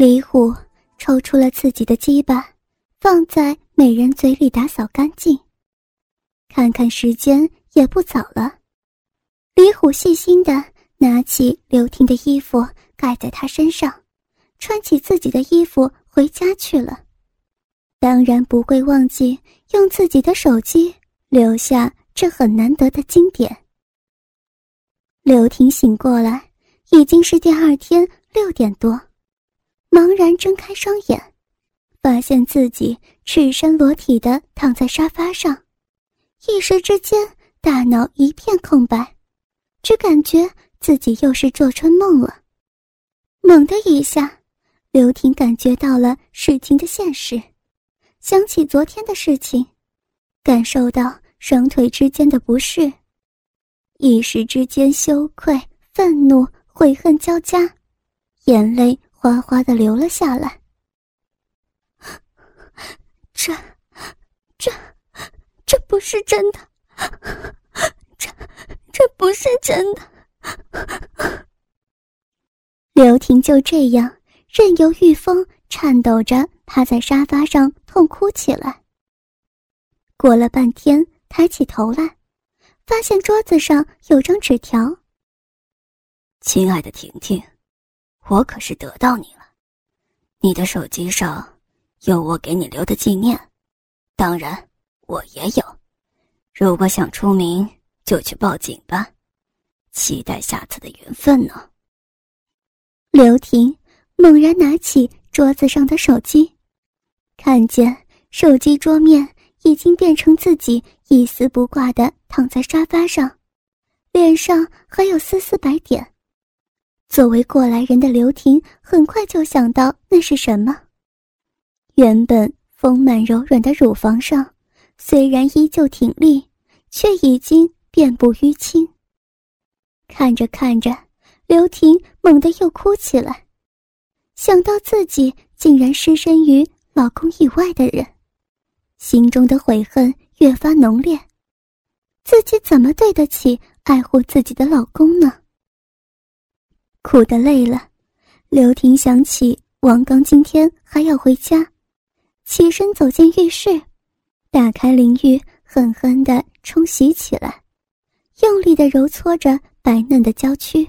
李虎抽出了自己的鸡巴，放在美人嘴里打扫干净。看看时间，也不早了。李虎细心的拿起刘婷的衣服盖在她身上，穿起自己的衣服回家去了。当然不会忘记用自己的手机留下这很难得的经典。刘婷醒过来，已经是第二天六点多，茫然睁开双眼，发现自己赤身裸体的躺在沙发上，一时之间大脑一片空白，只感觉自己又是做春梦了。猛的一下，刘婷感觉到了事情的现实。想起昨天的事情，感受到双腿之间的不适，一时之间羞愧、愤怒、悔恨交加，眼泪哗哗的流了下来。这、这、这不是真的，这、这不是真的。刘婷就这样任由玉峰颤抖着趴在沙发上。痛哭起来。过了半天，抬起头来，发现桌子上有张纸条。亲爱的婷婷，我可是得到你了，你的手机上有我给你留的纪念，当然我也有。如果想出名，就去报警吧，期待下次的缘分呢。刘婷猛然拿起桌子上的手机。看见手机桌面已经变成自己一丝不挂的躺在沙发上，脸上还有丝丝白点。作为过来人的刘婷很快就想到那是什么。原本丰满柔软的乳房上，虽然依旧挺立，却已经遍布淤青。看着看着，刘婷猛地又哭起来，想到自己竟然失身于。老公以外的人，心中的悔恨越发浓烈。自己怎么对得起爱护自己的老公呢？苦的累了，刘婷想起王刚今天还要回家，起身走进浴室，打开淋浴，狠狠地冲洗起来，用力地揉搓着白嫩的娇躯，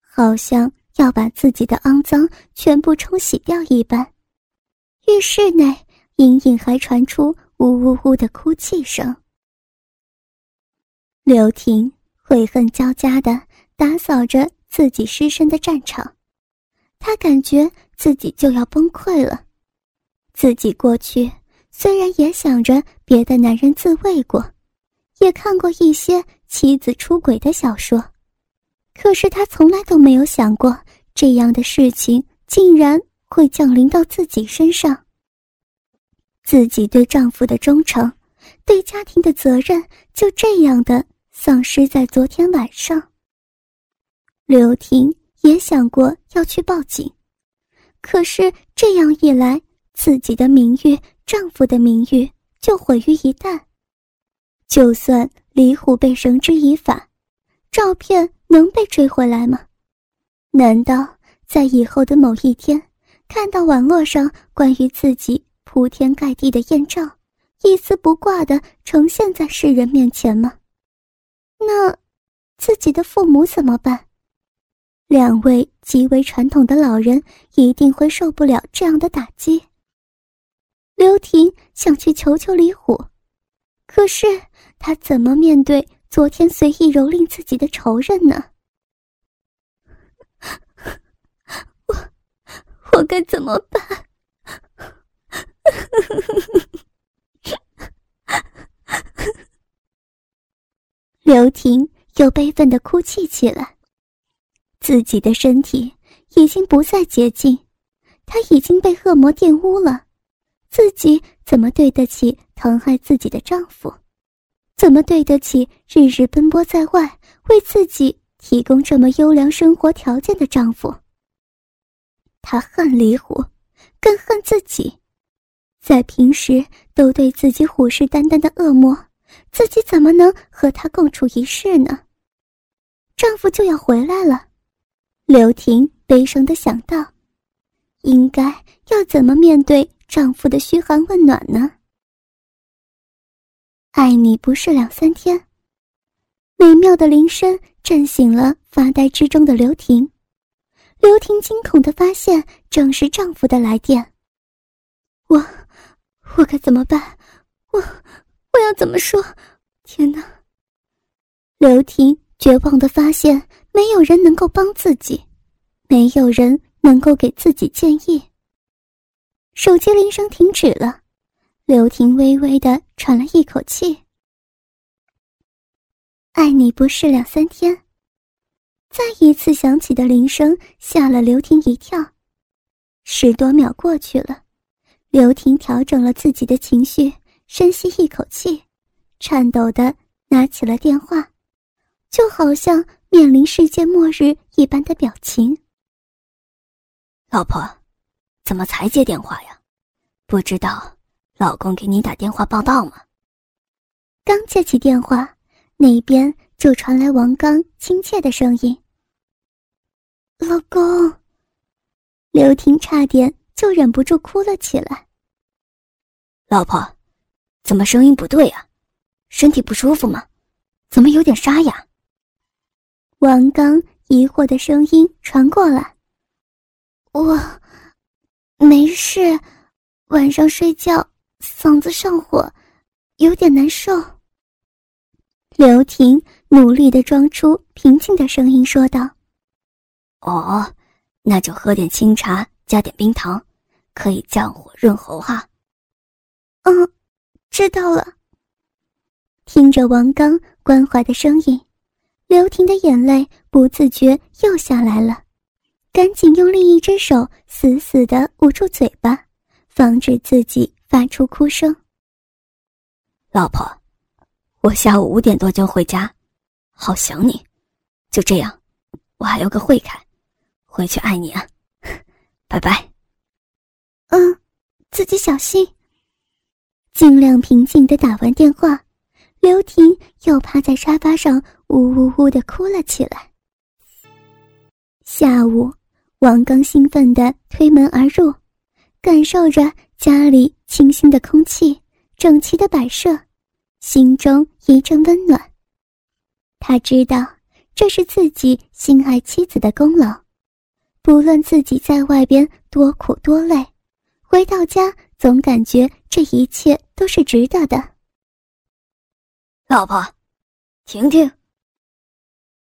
好像要把自己的肮脏全部冲洗掉一般。浴室内隐隐还传出呜呜呜的哭泣声。刘婷悔恨交加的打扫着自己失身的战场，她感觉自己就要崩溃了。自己过去虽然也想着别的男人自慰过，也看过一些妻子出轨的小说，可是她从来都没有想过这样的事情竟然。会降临到自己身上。自己对丈夫的忠诚，对家庭的责任，就这样的丧失在昨天晚上。刘婷也想过要去报警，可是这样一来，自己的名誉、丈夫的名誉就毁于一旦。就算李虎被绳之以法，照片能被追回来吗？难道在以后的某一天？看到网络上关于自己铺天盖地的艳照，一丝不挂的呈现在世人面前吗？那自己的父母怎么办？两位极为传统的老人一定会受不了这样的打击。刘婷想去求求李虎，可是他怎么面对昨天随意蹂躏自己的仇人呢？我我该怎么办？刘婷又悲愤的哭泣起来。自己的身体已经不再洁净，她已经被恶魔玷污了。自己怎么对得起疼爱自己的丈夫？怎么对得起日日奔波在外为自己提供这么优良生活条件的丈夫？他恨李虎，更恨自己，在平时都对自己虎视眈眈的恶魔，自己怎么能和他共处一室呢？丈夫就要回来了，刘婷悲伤的想到，应该要怎么面对丈夫的嘘寒问暖呢？爱你不是两三天。美妙的铃声震醒了发呆之中的刘婷，刘婷惊恐的发现，正是丈夫的来电。我，我该怎么办？我，我要怎么说？天哪！刘婷绝望的发现，没有人能够帮自己，没有人能够给自己建议。手机铃声停止了，刘婷微微的喘了一口气。爱你不是两三天，再一次响起的铃声吓了刘婷一跳。十多秒过去了，刘婷调整了自己的情绪，深吸一口气，颤抖的拿起了电话，就好像面临世界末日一般的表情。老婆，怎么才接电话呀？不知道老公给你打电话报道吗？刚接起电话。那边就传来王刚亲切的声音：“老公。”刘婷差点就忍不住哭了起来。老婆，怎么声音不对啊？身体不舒服吗？怎么有点沙哑？王刚疑惑的声音传过来：“我没事，晚上睡觉嗓子上火，有点难受。”刘婷努力的装出平静的声音说道：“哦，那就喝点清茶，加点冰糖，可以降火润喉哈。”“嗯，知道了。”听着王刚关怀的声音，刘婷的眼泪不自觉又下来了，赶紧用另一只手死死的捂住嘴巴，防止自己发出哭声。老婆。我下午五点多就回家，好想你。就这样，我还有个会开，回去爱你啊，拜拜。嗯，自己小心。尽量平静的打完电话，刘婷又趴在沙发上呜呜呜的哭了起来。下午，王刚兴奋的推门而入，感受着家里清新的空气、整齐的摆设。心中一阵温暖。他知道这是自己心爱妻子的功劳，不论自己在外边多苦多累，回到家总感觉这一切都是值得的。老婆，婷婷！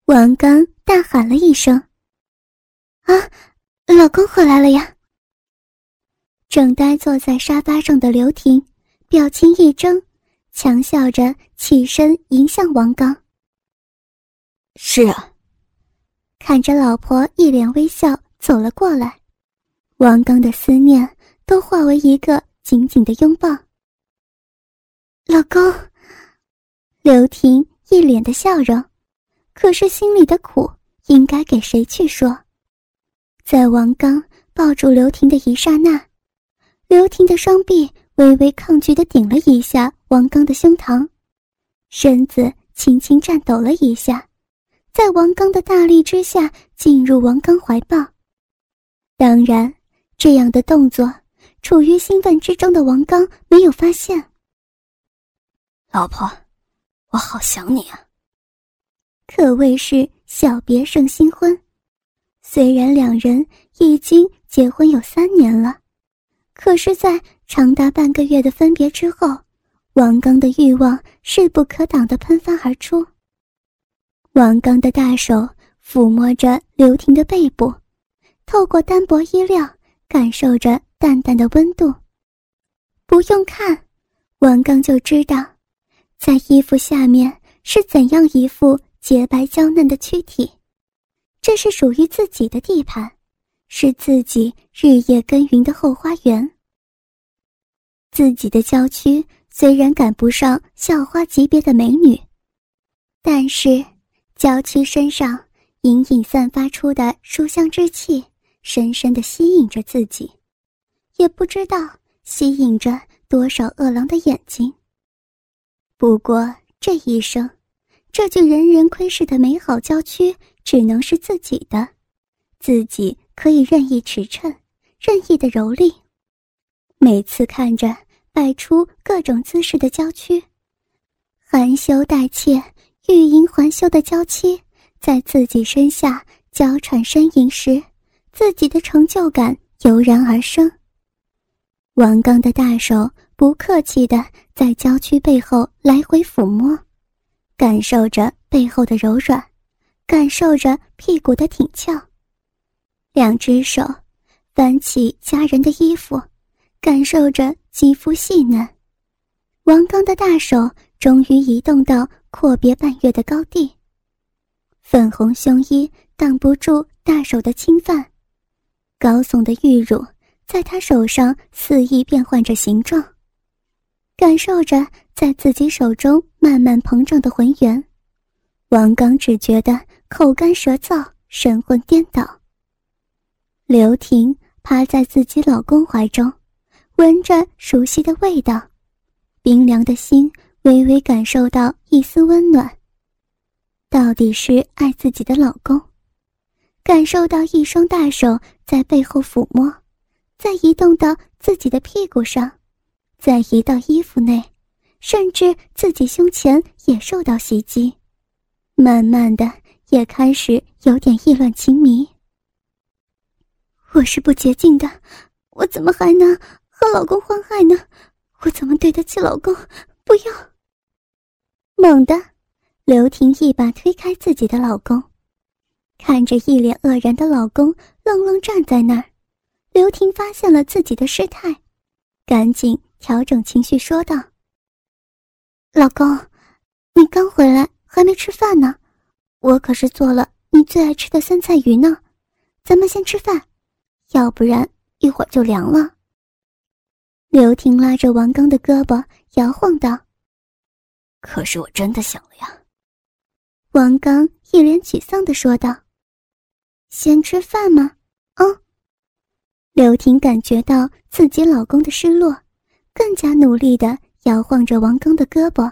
王刚大喊了一声：“啊，老公回来了呀！”正呆坐在沙发上的刘婷，表情一怔。强笑着起身迎向王刚。是啊，看着老婆一脸微笑走了过来，王刚的思念都化为一个紧紧的拥抱。老公，刘婷一脸的笑容，可是心里的苦应该给谁去说？在王刚抱住刘婷的一刹那，刘婷的双臂。微微抗拒的顶了一下王刚的胸膛，身子轻轻颤抖了一下，在王刚的大力之下进入王刚怀抱。当然，这样的动作，处于兴奋之中的王刚没有发现。老婆，我好想你啊！可谓是小别胜新婚，虽然两人已经结婚有三年了。可是，在长达半个月的分别之后，王刚的欲望势不可挡的喷发而出。王刚的大手抚摸着刘婷的背部，透过单薄衣料感受着淡淡的温度。不用看，王刚就知道，在衣服下面是怎样一副洁白娇嫩的躯体，这是属于自己的地盘。是自己日夜耕耘的后花园。自己的娇躯虽然赶不上校花级别的美女，但是娇躯身上隐隐散发出的书香之气，深深的吸引着自己，也不知道吸引着多少饿狼的眼睛。不过这一生，这具人人窥视的美好娇躯，只能是自己的，自己。可以任意驰骋，任意的蹂躏。每次看着摆出各种姿势的娇躯，含羞带怯、欲迎还休的娇妻，在自己身下娇喘呻吟时，自己的成就感油然而生。王刚的大手不客气地在娇躯背后来回抚摸，感受着背后的柔软，感受着屁股的挺翘。两只手翻起家人的衣服，感受着肌肤细嫩。王刚的大手终于移动到阔别半月的高地，粉红胸衣挡不住大手的侵犯，高耸的玉乳在他手上肆意变换着形状，感受着在自己手中慢慢膨胀的浑圆，王刚只觉得口干舌燥，神魂颠倒。刘婷趴在自己老公怀中，闻着熟悉的味道，冰凉的心微微感受到一丝温暖。到底是爱自己的老公，感受到一双大手在背后抚摸，再移动到自己的屁股上，再移到衣服内，甚至自己胸前也受到袭击，慢慢的也开始有点意乱情迷。我是不洁净的，我怎么还能和老公欢爱呢？我怎么对得起老公？不要！猛地，刘婷一把推开自己的老公，看着一脸愕然的老公，愣愣站在那儿。刘婷发现了自己的失态，赶紧调整情绪说道：“老公，你刚回来还没吃饭呢，我可是做了你最爱吃的酸菜鱼呢，咱们先吃饭。”要不然一会儿就凉了。刘婷拉着王刚的胳膊摇晃道：“可是我真的想了呀。”王刚一脸沮丧的说道：“先吃饭吗？”啊。刘婷感觉到自己老公的失落，更加努力的摇晃着王刚的胳膊。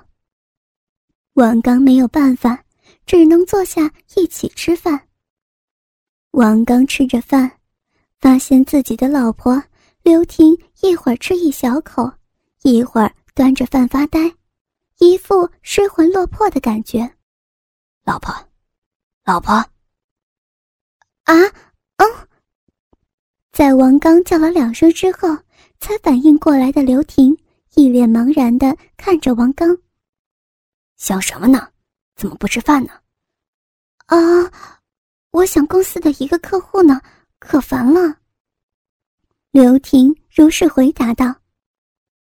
王刚没有办法，只能坐下一起吃饭。王刚吃着饭。发现自己的老婆刘婷一会儿吃一小口，一会儿端着饭发呆，一副失魂落魄的感觉。老婆，老婆，啊，嗯，在王刚叫了两声之后，才反应过来的刘婷一脸茫然的看着王刚，想什么呢？怎么不吃饭呢？啊，我想公司的一个客户呢。可烦了。刘婷如是回答道：“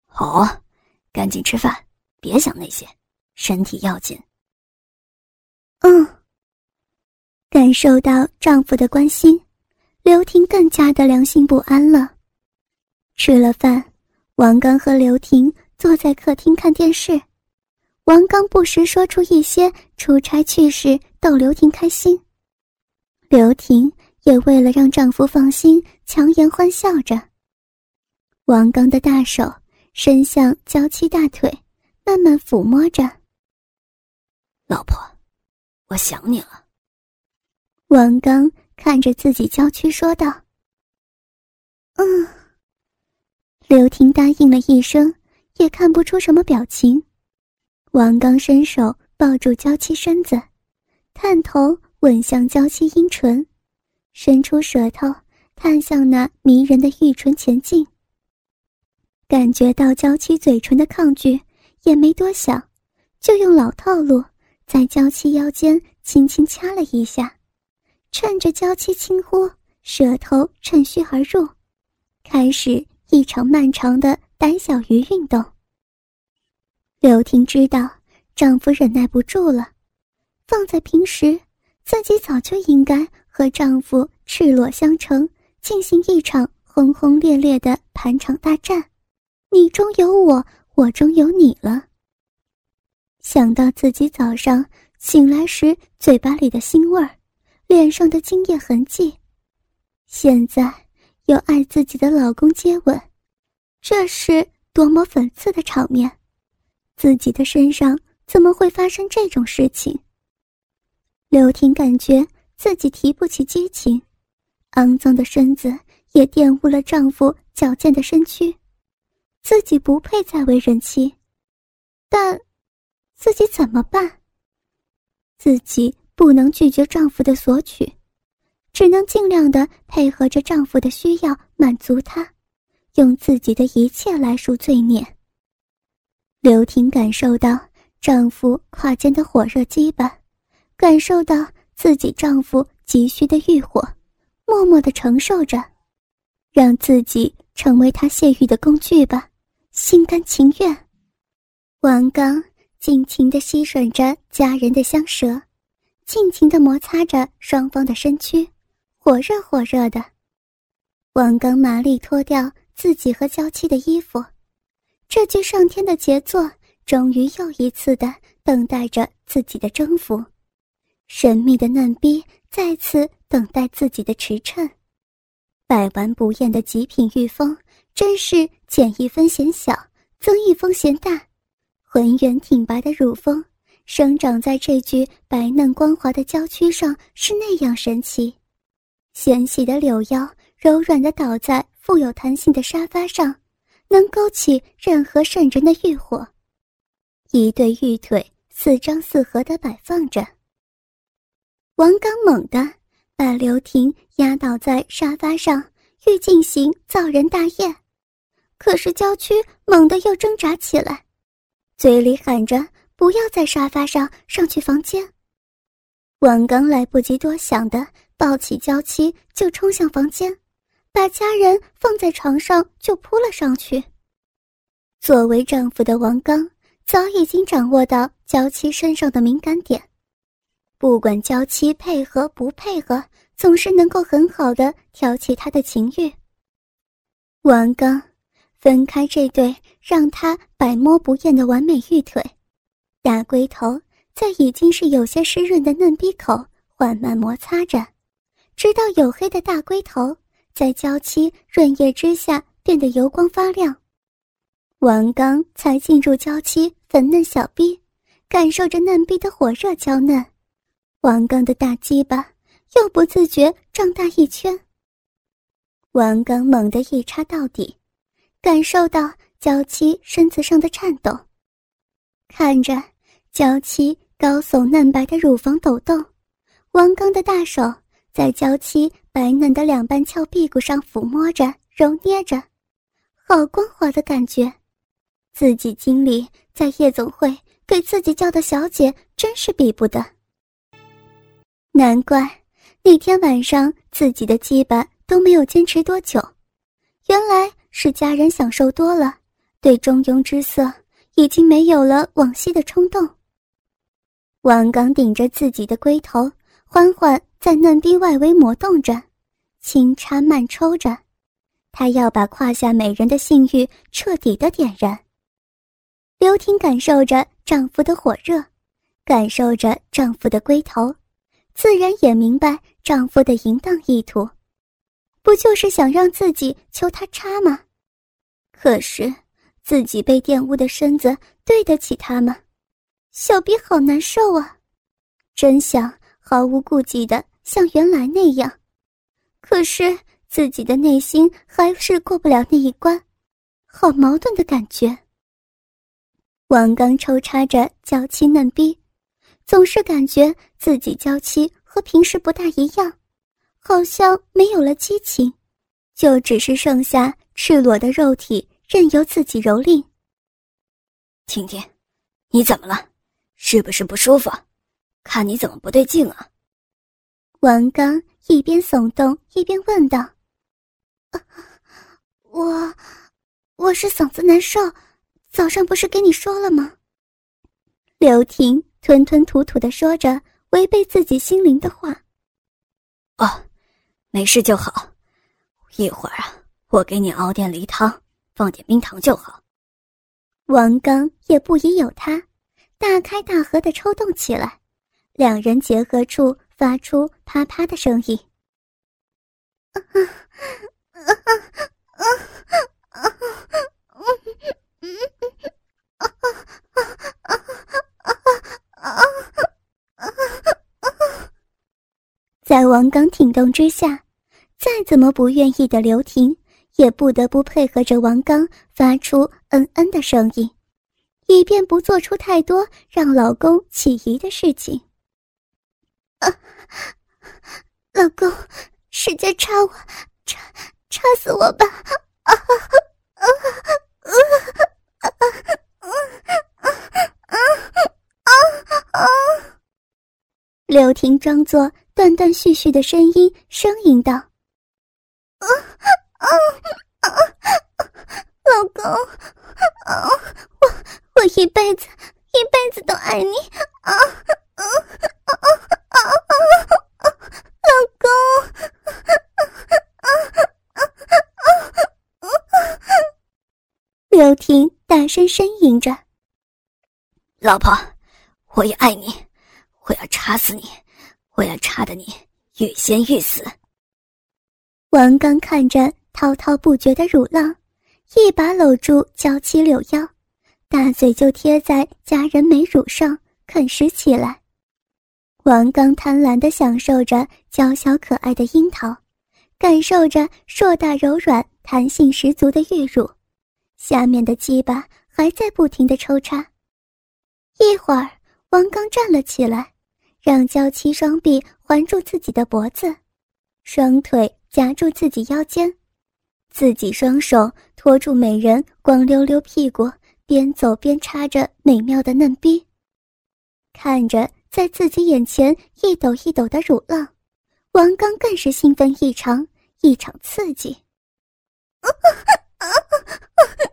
好，赶紧吃饭，别想那些，身体要紧。”嗯。感受到丈夫的关心，刘婷更加的良心不安了。吃了饭，王刚和刘婷坐在客厅看电视，王刚不时说出一些出差趣事逗刘婷开心。刘婷。也为了让丈夫放心，强颜欢笑着。王刚的大手伸向娇妻大腿，慢慢抚摸着。老婆，我想你了。王刚看着自己娇躯说道：“嗯。”刘婷答应了一声，也看不出什么表情。王刚伸手抱住娇妻身子，探头吻向娇妻阴唇。伸出舌头探向那迷人的玉唇前进，感觉到娇妻嘴唇的抗拒，也没多想，就用老套路在娇妻腰间轻轻掐了一下，趁着娇妻轻呼，舌头趁虚而入，开始一场漫长的胆小鱼运动。刘婷知道丈夫忍耐不住了，放在平时，自己早就应该。和丈夫赤裸相承，进行一场轰轰烈烈的盘场大战，你中有我，我中有你了。想到自己早上醒来时嘴巴里的腥味儿，脸上的精液痕迹，现在又爱自己的老公接吻，这是多么讽刺的场面！自己的身上怎么会发生这种事情？刘婷感觉。自己提不起激情，肮脏的身子也玷污了丈夫矫健的身躯，自己不配再为人妻。但，自己怎么办？自己不能拒绝丈夫的索取，只能尽量的配合着丈夫的需要，满足他，用自己的一切来赎罪孽。刘婷感受到丈夫胯间的火热羁绊，感受到自己丈夫急需的欲火，默默的承受着，让自己成为他泄欲的工具吧，心甘情愿。王刚。尽情的吸吮着佳人的香舌，尽情的摩擦着双方的身躯，火热火热的。王刚麻利脱掉自己和娇妻的衣服，这具上天的杰作终于又一次的等待着自己的征服。神秘的嫩逼再次等待自己的驰骋，百玩不厌的极品玉峰真是减一分嫌小，增一分嫌大。浑圆挺拔的乳峰，生长在这具白嫩光滑的娇躯上，是那样神奇。纤细的柳腰，柔软的倒在富有弹性的沙发上，能勾起任何渗人的欲火。一对玉腿四张四合的摆放着。王刚猛地把刘婷压倒在沙发上，欲进行造人大宴，可是娇躯猛地又挣扎起来。嘴里喊着：“不要在沙发上，上去房间。”王刚来不及多想的，抱起娇妻就冲向房间，把家人放在床上就扑了上去。作为丈夫的王刚早已经掌握到娇妻身上的敏感点，不管娇妻配合不配合，总是能够很好的挑起他的情欲。王刚。分开这对让他百摸不厌的完美玉腿，大龟头在已经是有些湿润的嫩逼口缓慢摩擦着，直到黝黑的大龟头在娇妻润液之下变得油光发亮。王刚才进入娇妻粉嫩小逼，感受着嫩逼的火热娇嫩，王刚的大鸡巴又不自觉胀大一圈。王刚猛地一插到底。感受到娇妻身子上的颤抖，看着娇妻高耸嫩白的乳房抖动，王刚的大手在娇妻白嫩的两半翘屁股上抚摸着、揉捏着，好光滑的感觉。自己经理在夜总会给自己叫的小姐真是比不得。难怪那天晚上自己的鸡巴都没有坚持多久，原来。是家人享受多了，对中庸之色已经没有了往昔的冲动。王刚顶着自己的龟头，欢欢在嫩逼外围磨动着，轻插慢抽着，他要把胯下美人的性欲彻底的点燃。刘婷感受着丈夫的火热，感受着丈夫的龟头，自然也明白丈夫的淫荡意图。不就是想让自己求他插吗？可是自己被玷污的身子对得起他吗？小逼好难受啊！真想毫无顾忌的像原来那样，可是自己的内心还是过不了那一关，好矛盾的感觉。王刚抽插着娇妻嫩逼，总是感觉自己娇妻和平时不大一样。好像没有了激情，就只是剩下赤裸的肉体任由自己蹂躏。婷婷，你怎么了？是不是不舒服？看你怎么不对劲啊？王刚一边耸动一边问道：“我，我是嗓子难受，早上不是跟你说了吗？”刘婷吞吞吐吐的说着违背自己心灵的话。哦。没事就好，一会儿啊，我给你熬点梨汤，放点冰糖就好。王刚也不疑有他，大开大合的抽动起来，两人结合处发出啪啪的声音。在王刚挺动之下，再怎么不愿意的刘婷，也不得不配合着王刚发出嗯嗯的声音，以便不做出太多让老公起疑的事情。啊，老公，使劲插我，插插死我吧！啊啊啊啊啊啊啊啊啊啊！刘婷装作断断续续的声音，呻吟道。啊啊啊！老公，啊，我我一辈子一辈子都爱你啊啊啊啊啊！老公，啊啊啊啊！刘婷大声呻吟着：“老婆，我也爱你，我要插死你，我要插得你欲仙欲死。”王刚看着滔滔不绝的乳浪，一把搂住娇妻柳腰，大嘴就贴在佳人美乳上啃食起来。王刚贪婪地享受着娇小可爱的樱桃，感受着硕大柔软、弹性十足的玉乳，下面的鸡巴还在不停地抽插。一会儿，王刚站了起来，让娇妻双臂环住自己的脖子，双腿。夹住自己腰间，自己双手托住美人光溜溜屁股，边走边插着美妙的嫩逼，看着在自己眼前一抖一抖的乳浪，王刚更是兴奋异常，异常刺激。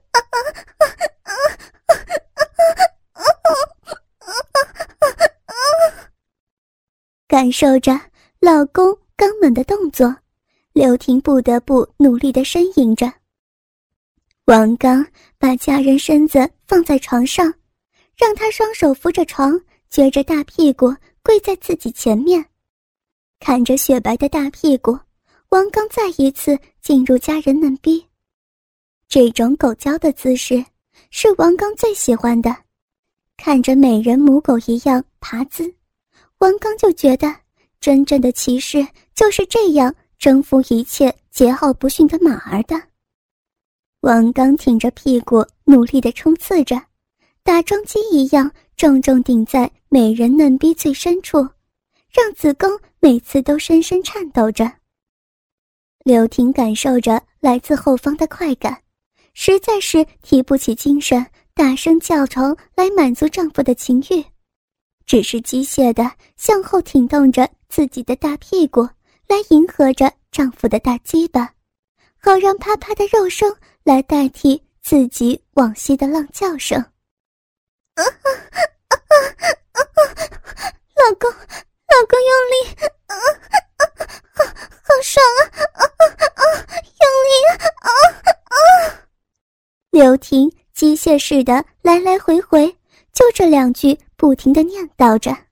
感受着老公刚猛的动作。刘婷不得不努力的呻吟着。王刚把家人身子放在床上，让他双手扶着床，撅着大屁股跪在自己前面，看着雪白的大屁股，王刚再一次进入家人嫩逼。这种狗叫的姿势是王刚最喜欢的，看着美人母狗一样爬姿，王刚就觉得真正的骑士就是这样。征服一切桀骜不驯的马儿的，王刚挺着屁股，努力地冲刺着，打桩机一样重重顶在美人嫩逼最深处，让子宫每次都深深颤抖着。刘婷感受着来自后方的快感，实在是提不起精神，大声叫床来满足丈夫的情欲，只是机械的向后挺动着自己的大屁股。来迎合着丈夫的大鸡巴，好让啪啪的肉声来代替自己往昔的浪叫声。啊啊啊啊啊！老公，老公用力，啊啊啊！好，好爽啊！啊啊啊！用力啊！啊啊！刘婷机械式的来来回回，就这两句不停地念叨着。